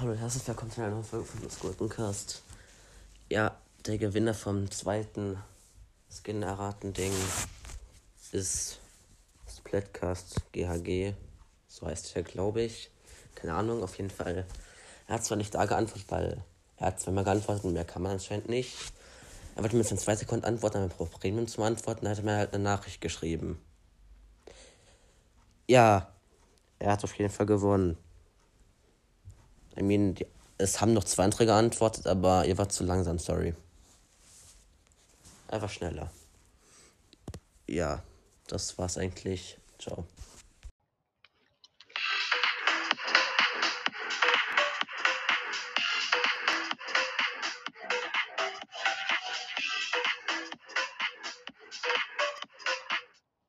Hallo, herzlich willkommen zu einer neuen Folge von das Gurkencast. Ja, der Gewinner vom zweiten Skin erraten Ding ist Splatcast GHG. So heißt er, glaube ich. Keine Ahnung, auf jeden Fall. Er hat zwar nicht da geantwortet, weil er hat zweimal geantwortet und mehr kann man anscheinend nicht. Er wollte mir jetzt in zwei Sekunden antworten, aber Pro Premium zum Antworten, da hat er mir halt eine Nachricht geschrieben. Ja, er hat auf jeden Fall gewonnen. I mean, die, es haben noch zwei andere geantwortet, aber ihr wart zu langsam, sorry. Einfach schneller. Ja, das war's eigentlich. Ciao.